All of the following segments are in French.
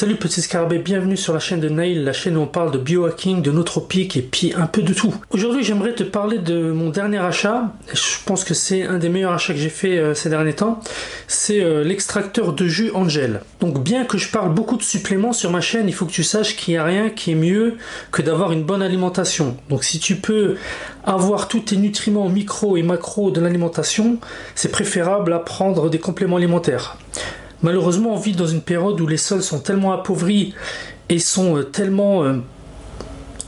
Salut petits scarabées, bienvenue sur la chaîne de Nail, la chaîne où on parle de biohacking, de nootropiques et puis un peu de tout. Aujourd'hui j'aimerais te parler de mon dernier achat, je pense que c'est un des meilleurs achats que j'ai fait euh, ces derniers temps, c'est euh, l'extracteur de jus Angel. Donc bien que je parle beaucoup de suppléments sur ma chaîne, il faut que tu saches qu'il n'y a rien qui est mieux que d'avoir une bonne alimentation. Donc si tu peux avoir tous tes nutriments micro et macro de l'alimentation, c'est préférable à prendre des compléments alimentaires. Malheureusement, on vit dans une période où les sols sont tellement appauvris et sont euh, tellement euh,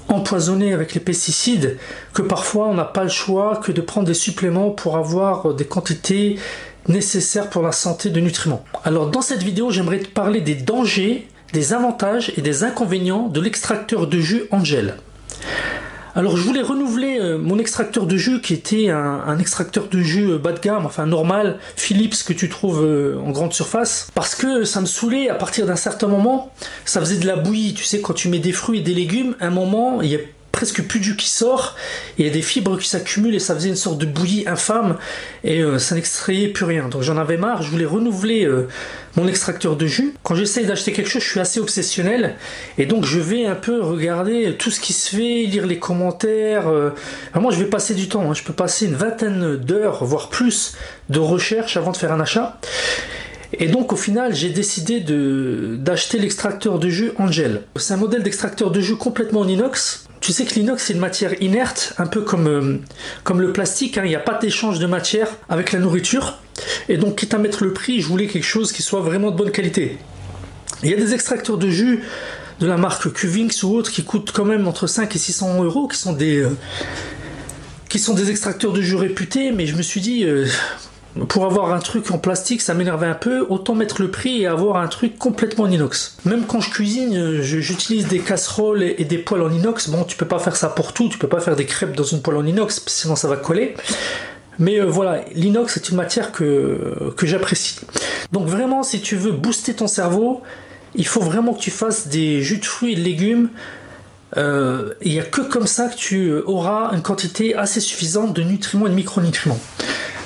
empoisonnés avec les pesticides que parfois on n'a pas le choix que de prendre des suppléments pour avoir euh, des quantités nécessaires pour la santé de nutriments. Alors dans cette vidéo, j'aimerais te parler des dangers, des avantages et des inconvénients de l'extracteur de jus Angel. Alors je voulais renouveler euh, mon extracteur de jus qui était un, extracteur de jus euh, bas de gamme, enfin normal, Philips que tu trouves euh, en grande surface, parce que ça me saoulait à partir d'un certain moment, ça faisait de la bouillie, tu sais, quand tu mets des fruits et des légumes, à un moment, il y a presque plus du qui sort, il y a des fibres qui s'accumulent et ça faisait une sorte de bouillie infâme et euh, ça n'extrayait plus rien. Donc j'en avais marre, je voulais renouveler euh, mon extracteur de jus. Quand j'essaye d'acheter quelque chose, je suis assez obsessionnel et donc je vais un peu regarder tout ce qui se fait, lire les commentaires. Euh. Vraiment, je vais passer du temps, hein. je peux passer une vingtaine d'heures, voire plus, de recherche avant de faire un achat. Et donc au final, j'ai décidé d'acheter l'extracteur de jus Angel. C'est un modèle d'extracteur de jus complètement en inox. Tu sais que l'inox c'est une matière inerte, un peu comme, euh, comme le plastique, hein. il n'y a pas d'échange de matière avec la nourriture. Et donc quitte à mettre le prix, je voulais quelque chose qui soit vraiment de bonne qualité. Il y a des extracteurs de jus de la marque Cuvings ou autres qui coûtent quand même entre 5 et 600 euros, qui sont des... Euh, qui sont des extracteurs de jus réputés, mais je me suis dit, euh, pour avoir un truc en plastique, ça m'énervait un peu. Autant mettre le prix et avoir un truc complètement en inox. Même quand je cuisine, j'utilise des casseroles et des poêles en inox. Bon, tu peux pas faire ça pour tout. Tu peux pas faire des crêpes dans une poêle en inox, sinon ça va coller. Mais euh, voilà, l'inox est une matière que, que j'apprécie. Donc vraiment, si tu veux booster ton cerveau, il faut vraiment que tu fasses des jus de fruits et de légumes. Euh, il n'y a que comme ça que tu auras une quantité assez suffisante de nutriments et de micronutriments.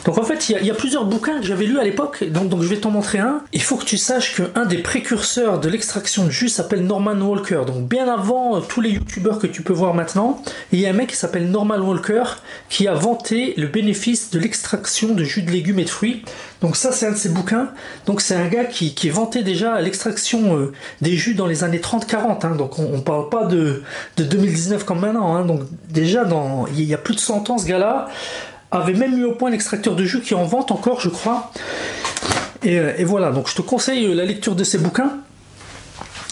Donc en fait, il y, a plusieurs bouquins que j'avais lus à l'époque, donc, je vais t'en montrer un. Il faut que tu saches qu'un des précurseurs de l'extraction de jus s'appelle Norman Walker. Donc bien avant euh, tous les youtubeurs que tu peux voir maintenant, il y a un mec qui s'appelle Norman Walker qui a vanté le bénéfice de l'extraction de jus de légumes et de fruits. Donc ça c'est un de ses bouquins. Donc c'est un gars qui, qui vantait déjà l'extraction euh, des jus dans les années 30-40. Hein. Donc on, ne parle pas de, de 2019 comme maintenant. Hein. Donc déjà il y a plus de 100 ans ce gars-là avait même mis au point l'extracteur de jus qui est en vente encore, je crois. Euh, et, voilà, donc je te conseille la lecture de ces bouquins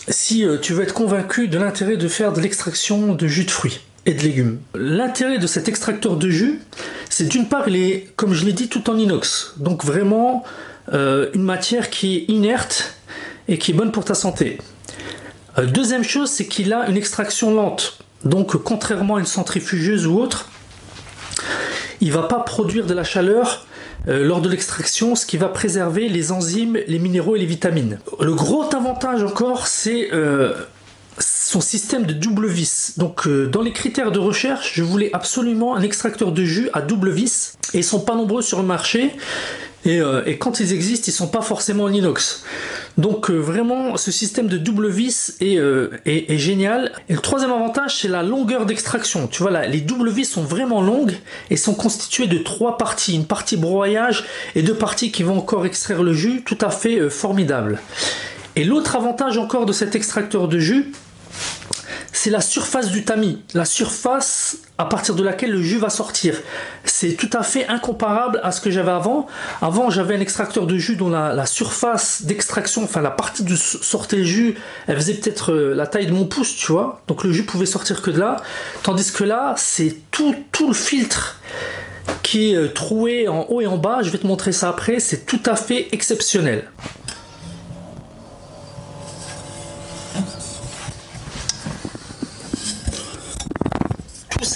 si euh, tu veux être convaincu de l'intérêt de faire de l'extraction de jus de fruits et de légumes. L'intérêt de cet extracteur de jus, c'est d'une part, il est, comme je l'ai dit, tout en inox. Donc vraiment euh, une matière qui est inerte et qui est bonne pour ta santé. deuxième chose, c'est qu'il a une extraction lente. Donc contrairement à une centrifugeuse ou autre, il va pas produire de la chaleur euh, lors de l'extraction, ce qui va préserver les enzymes, les minéraux et les vitamines. Le gros avantage encore, c'est euh, son système de double vis. Donc euh, dans les critères de recherche, je voulais absolument un extracteur de jus à double vis et ils sont pas nombreux sur le marché. Et, quand ils existent, ils sont pas forcément en inox. Donc euh, vraiment, ce système de double vis euh, est, génial. Et le troisième avantage, c'est la longueur d'extraction. Tu vois, là, les double vis sont vraiment longues et sont constituées de trois parties. Une partie broyage et deux parties qui vont encore extraire le jus, tout à fait formidable. Et l'autre avantage encore de cet extracteur de jus, c'est la surface du tamis, la surface à partir de laquelle le jus va sortir. C'est tout à fait incomparable à ce que j'avais avant. Avant, j'avais un extracteur de jus dont la, surface d'extraction, enfin la partie de sortait le jus, elle faisait peut-être euh, la taille de mon pouce, tu vois. Donc le jus pouvait sortir que de là. Tandis que là, c'est tout, tout le filtre qui est euh, troué en haut et en bas. Je vais te montrer ça après. C'est tout à fait exceptionnel.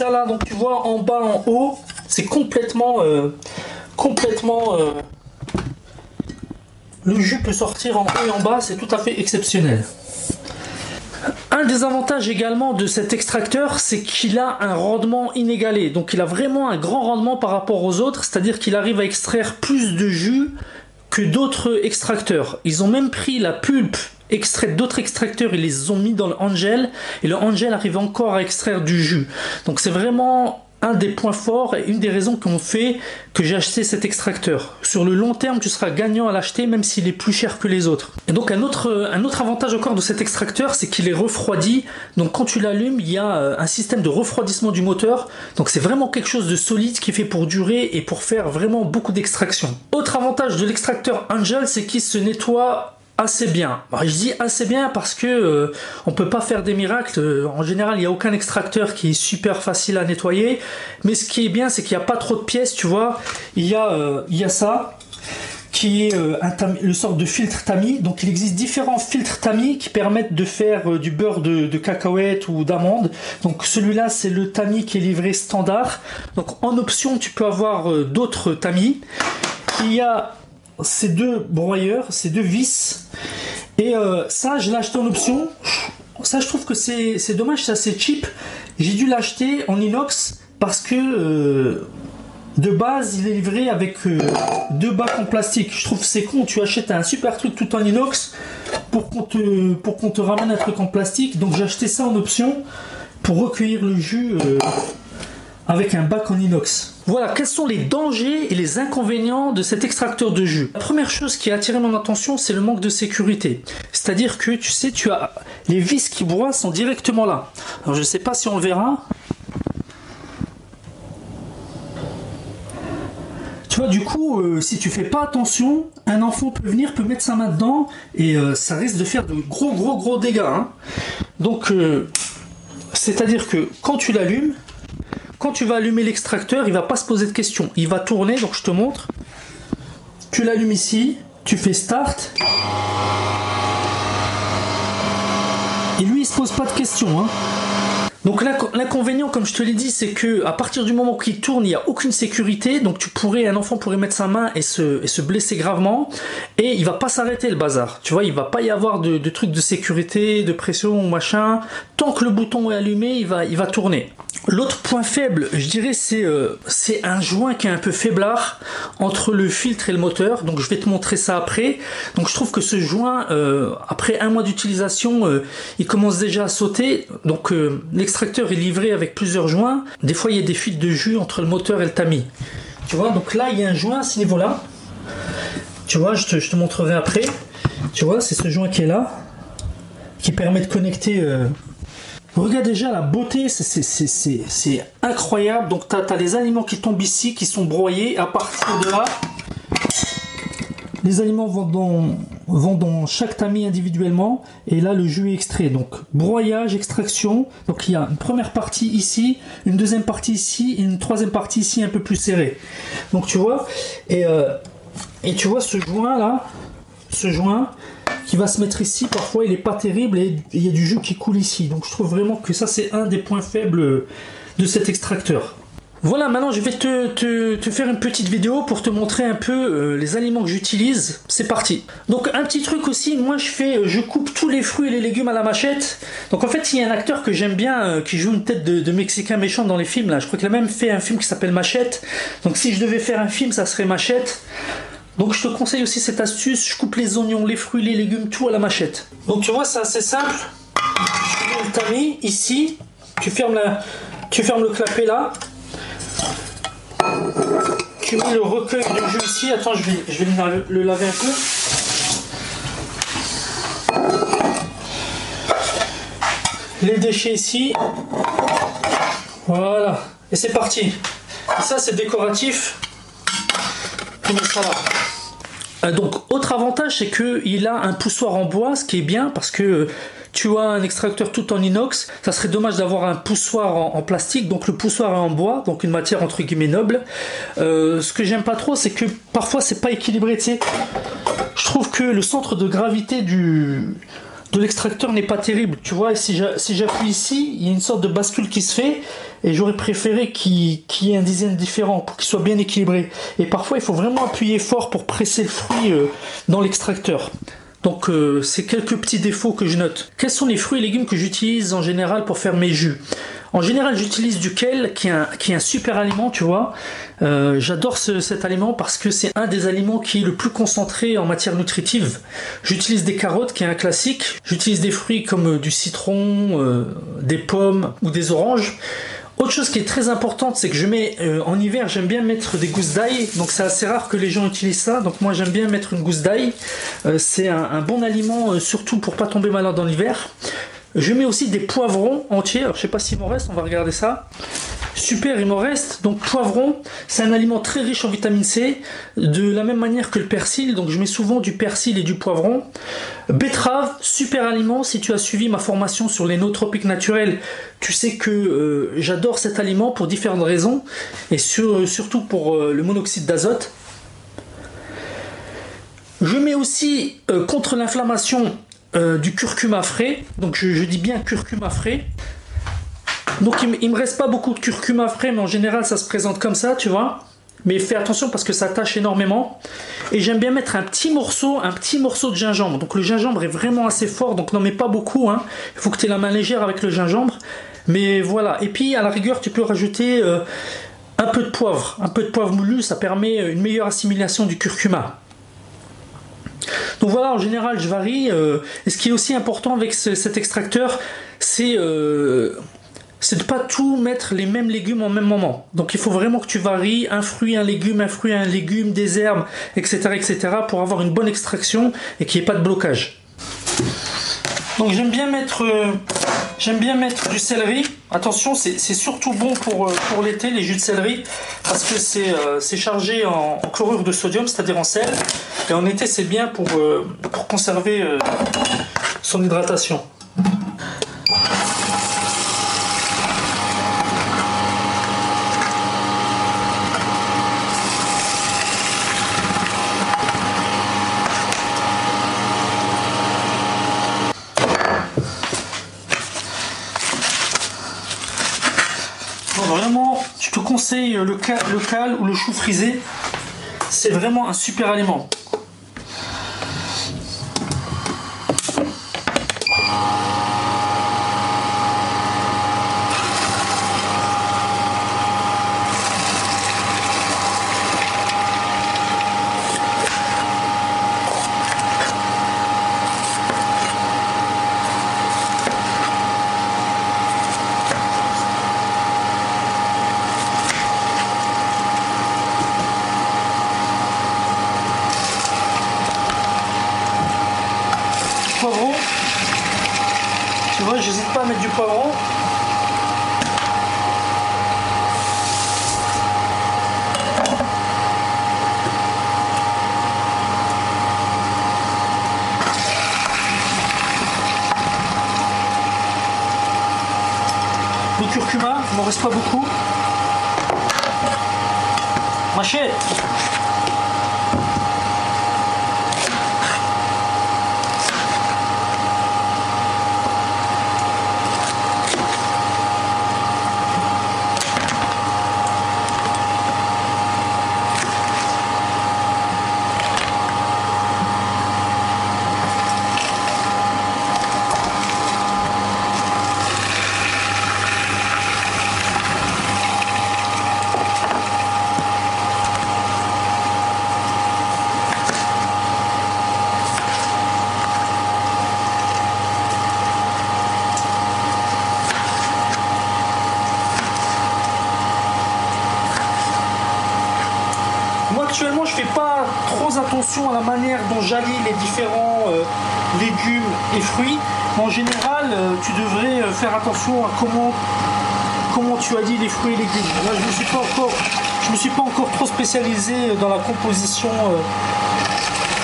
Là, donc tu vois en bas, en haut, c'est complètement, euh, complètement, euh, le jus peut sortir en haut et en bas, c'est tout à fait exceptionnel. Un des avantages également de cet extracteur, c'est qu'il a un rendement inégalé. Donc il a vraiment un grand rendement par rapport aux autres, c'est-à-dire qu'il arrive à extraire plus de jus que d'autres extracteurs. Ils ont même pris la pulpe extrait d'autres extracteurs, ils les ont mis dans le Angel, et le Angel arrive encore à extraire du jus. Donc c'est vraiment un des points forts et une des raisons qui ont fait que j'ai acheté cet extracteur. Sur le long terme, tu seras gagnant à l'acheter même s'il est plus cher que les autres. Et donc un autre, un autre avantage encore de cet extracteur, c'est qu'il est refroidi. Donc quand tu l'allumes, il y a euh, un système de refroidissement du moteur. Donc c'est vraiment quelque chose de solide qui fait pour durer et pour faire vraiment beaucoup d'extraction. Autre avantage de l'extracteur Angel, c'est qu'il se nettoie assez bien. Bah, je dis assez bien parce que euh, on peut pas faire des miracles. En général, il n'y a aucun extracteur qui est super facile à nettoyer. Mais ce qui est bien, c'est qu'il n'y a pas trop de pièces, tu vois. Il y a, euh, il y a ça qui est euh, un le sort de filtre tamis. Donc il existe différents filtres tamis qui permettent de faire du beurre de, de cacahuète ou d'amande. Donc celui-là c'est le tamis qui est livré standard. Donc en option tu peux avoir d'autres tamis. Il y a ces deux broyeurs, ces deux vis. Et euh, ça, je l'ai acheté en option. Ça, je trouve que c'est dommage, c'est assez cheap. J'ai dû l'acheter en inox parce que euh, de base, il est livré avec euh, deux bacs en plastique. Je trouve c'est con. Tu achètes un super truc tout en inox pour qu'on te, pour qu'on te ramène un truc en plastique. Donc j'ai acheté ça en option pour recueillir le jus avec un bac en inox. Voilà, quels sont les dangers et les inconvénients de cet extracteur de jus? La première chose qui a attiré mon attention, c'est le manque de sécurité. C'est-à-dire que tu sais, tu as les vis qui broient sont directement là. Alors je ne sais pas si on le verra. Tu vois, du coup, euh, si tu fais pas attention, un enfant peut venir, peut mettre sa main dedans et euh, ça risque de faire de gros, gros, gros dégâts. Hein. Donc, euh, c'est-à-dire que quand tu l'allumes, quand tu vas allumer l'extracteur, il va pas se poser de questions. Il va tourner, donc je te montre. Tu l'allumes ici, tu fais start. Et lui, il se pose pas de questions. Hein. Donc l'inconvénient, comme je te l'ai dit, c'est que à partir du moment qu'il tourne, il n'y a aucune sécurité. Donc tu pourrais, un enfant pourrait mettre sa main et se, se blesser gravement, et il va pas s'arrêter le bazar. Tu vois, il va pas y avoir de, de trucs de sécurité, de pression, machin. Tant que le bouton est allumé, il va, tourner. L'autre point faible, je dirais, c'est euh, c'est un joint qui est un peu faiblard entre le filtre et le moteur. Donc je vais te montrer ça après. Donc je trouve que ce joint, euh, après un mois d'utilisation, euh, il commence déjà à sauter. Donc l'extracteur est livré avec plusieurs joints. Des fois, il y a des fuites de jus entre le moteur et le tamis. Tu vois, donc là, il y a un joint à ce niveau-là. Tu vois, je te montrerai après. Tu vois, c'est ce joint qui est là, qui permet de connecter Regarde déjà la beauté, c'est incroyable. Donc tu as, les aliments qui tombent ici, qui sont broyés. À partir de là, les aliments vont dans, chaque tamis individuellement. Et là, le jus est extrait. Donc broyage, extraction. Donc il y a une première partie ici, une deuxième partie ici, une troisième partie ici un peu plus serrée. Donc tu vois, et, euh, et tu vois ce joint là, ce joint, qui va se mettre ici. Parfois, il est pas terrible et il y a du jus qui coule ici. Donc, je trouve vraiment que ça, c'est un des points faibles de cet extracteur. Voilà, maintenant je vais te, faire une petite vidéo pour te montrer un peu euh, les aliments que j'utilise. C'est parti. Donc un petit truc aussi, moi je fais, je coupe tous les fruits et les légumes à la machette. Donc en fait il y a un acteur que j'aime bien euh, qui joue une tête de, Mexicain méchant dans les films là. Je crois qu'il a même fait un film qui s'appelle Machette. Donc si je devais faire un film, ça serait Machette. Donc je te conseille aussi cette astuce, je coupe les oignons, les fruits, les légumes, tout à la machette. Donc tu vois, c'est assez simple. Tu mets le tamis ici, tu fermes, la, tu fermes le clapet là. Tu mets le recueil de jus ici. Attends, je vais, je vais le laver un peu. Les déchets ici. Voilà. Et c'est parti. Et ça, c'est décoratif. Mets ça là. Euh, donc, autre avantage, c'est qu'il a un poussoir en bois, ce qui est bien parce que tu as un extracteur tout en inox. Ça serait dommage d'avoir un poussoir en, plastique. Donc, le poussoir est en bois, donc une matière entre guillemets noble. Euh, ce que j'aime pas trop, c'est que parfois c'est pas équilibré. Je trouve que le centre de gravité du de l'extracteur n'est pas terrible. Tu vois, si j'appuie ici, il y a une sorte de bascule qui se fait et j'aurais préféré qu'il y ait un design différent pour qu'il soit bien équilibré. Et parfois, il faut vraiment appuyer fort pour presser le fruit euh, dans l'extracteur. Donc euh, c'est quelques petits défauts que je note. Quels sont les fruits et légumes que j'utilise en général pour faire mes jus? En général, j'utilise du kale, qui est, un, qui est un super aliment, tu vois. Euh, j'adore cet aliment parce que c'est un des aliments qui est le plus concentré en matière nutritive. J'utilise des carottes, qui est un classique. J'utilise des fruits comme du citron, des pommes ou des oranges. Autre chose qui est très importante, c'est que je mets euh, en hiver, j'aime bien mettre des gousses d'ail. Donc c'est assez rare que les gens utilisent ça. Donc moi j'aime bien mettre une gousse d'ail. Euh, c'est un, bon aliment, euh, surtout pour pas tomber malade dans l'hiver. Je mets aussi des poivrons entiers. Alors, je sais pas s'il m'en reste, on va regarder ça. Super, il m'en reste. Donc poivron, c'est un aliment très riche en vitamine C, de la même manière que le persil. Donc je mets souvent du persil et du poivron. Betterave, super aliment. Si tu as suivi ma formation sur les nootropiques naturels, tu sais que euh, j'adore cet aliment pour différentes raisons et surtout pour euh, le monoxyde d'azote. Je mets aussi euh, contre l'inflammation du curcuma frais. Donc je, dis bien curcuma frais. Donc il, me reste pas beaucoup de curcuma frais, mais en général ça se présente comme ça, tu vois. Mais fais attention parce que ça tâche énormément. Et j'aime bien mettre un petit morceau, un petit morceau de gingembre. Donc le gingembre est vraiment assez fort, donc n'en mets pas beaucoup. Hein. Il faut que tu aies la main légère avec le gingembre. Mais voilà. Et puis à la rigueur, tu peux rajouter euh, un peu de poivre. Un peu de poivre moulu, ça permet une meilleure assimilation du curcuma. Donc voilà, en général, je varie. Euh, et ce qui est aussi important avec cet extracteur, c'est euh, c'est de pas tout mettre les mêmes légumes en même moment. Donc il faut vraiment que tu varies un fruit, un légume, un fruit, un légume, des herbes, etc., etc., pour avoir une bonne extraction et qu'il n'y ait pas de blocage. Donc j'aime bien mettre, euh, du céleri. Attention, c'est surtout bon pour, euh, pour l'été les jus de céleri parce que c'est euh, chargé en, chlorure de sodium, c'est-à-dire en sel. Et en été, c'est bien pour conserver son hydratation. vraiment, je le, le cal ou le chou frisé. C'est vraiment un super aliment. Curcuma, il m'en reste pas beaucoup. Machette attention à la manière dont j'allie les différents euh, légumes et fruits. En général, euh, tu devrais euh, faire attention à comment, comment tu allies les fruits et légumes. Là, je ne me suis pas encore, je me suis pas encore trop spécialisé dans la composition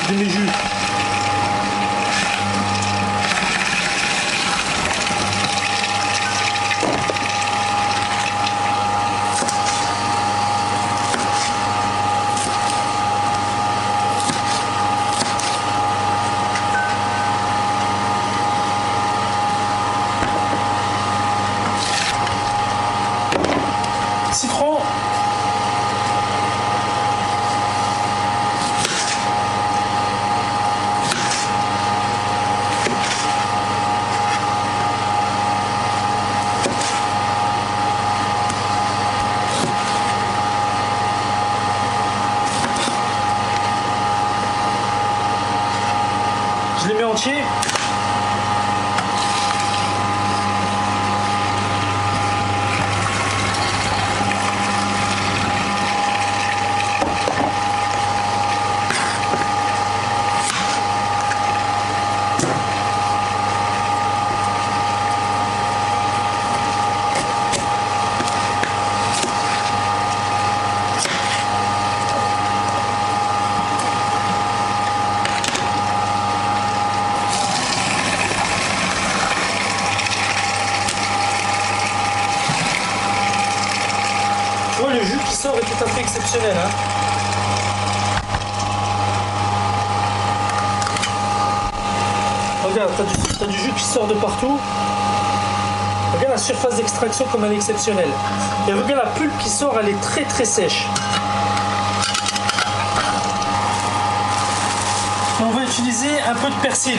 de mes jus. 七 qui sort est tout à fait exceptionnel. Hein. Regarde, t'as du, du jus qui sort de partout. Regarde la surface d'extraction comme elle est exceptionnelle. Et regarde la pulpe qui sort, elle est très très sèche. On va utiliser un peu de persil.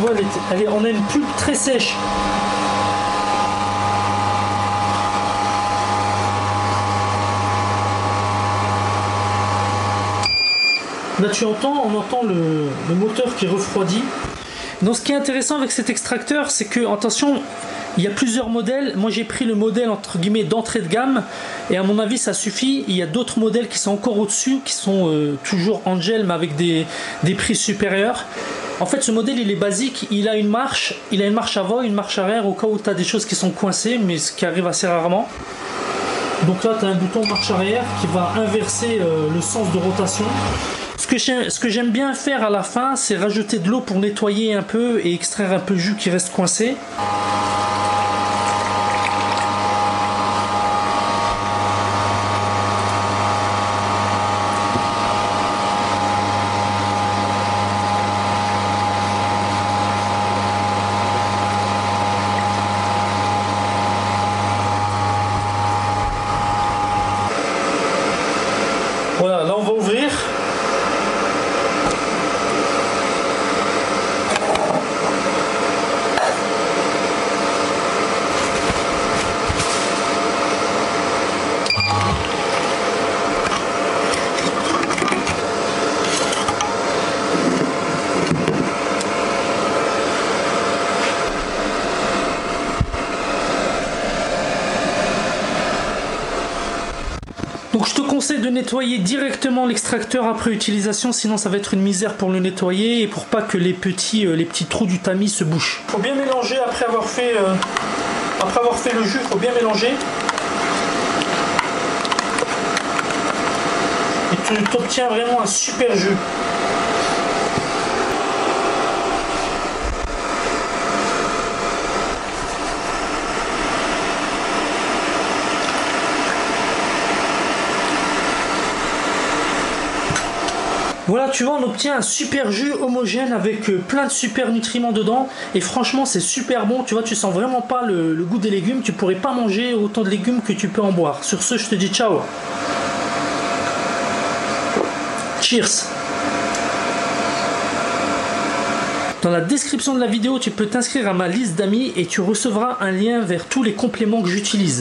On a une pulpe très sèche. Là, tu entends, on entend le, moteur qui refroidit. Donc, ce qui est intéressant avec cet extracteur, c'est que, attention, il y a plusieurs modèles. Moi, j'ai pris le modèle entre guillemets d'entrée de gamme, et à mon avis, ça suffit. Il y a d'autres modèles qui sont encore au-dessus, qui sont euh, toujours en gel, mais avec des prix supérieurs. En fait, ce modèle, il est basique. Il a une marche, il a une marche avant, une marche arrière au cas où tu as des choses qui sont coincées, mais ce qui arrive assez rarement. Donc là, tu as un bouton marche arrière qui va inverser euh, le sens de rotation. Ce que j'aime bien faire à la fin, c'est rajouter de l'eau pour nettoyer un peu et extraire un peu jus qui reste coincé. Voilà, là on va ouvrir. Donc je te conseille de nettoyer directement l'extracteur après utilisation, sinon ça va être une misère pour le nettoyer et pour pas que les petits, euh, trous du tamis se bouchent. Faut bien mélanger après avoir fait, euh, après avoir fait le jus, faut bien mélanger. Et tu obtiens vraiment un super jus. Voilà, tu vois, on obtient un super jus homogène avec euh, plein de super nutriments dedans. Et franchement, c'est super bon. Tu vois, tu sens vraiment pas le, goût des légumes. Tu pourrais pas manger autant de légumes que tu peux en boire. Sur ce, je te dis ciao. Cheers. Dans la description de la vidéo, tu peux t'inscrire à ma liste d'amis et tu recevras un lien vers tous les compléments que j'utilise.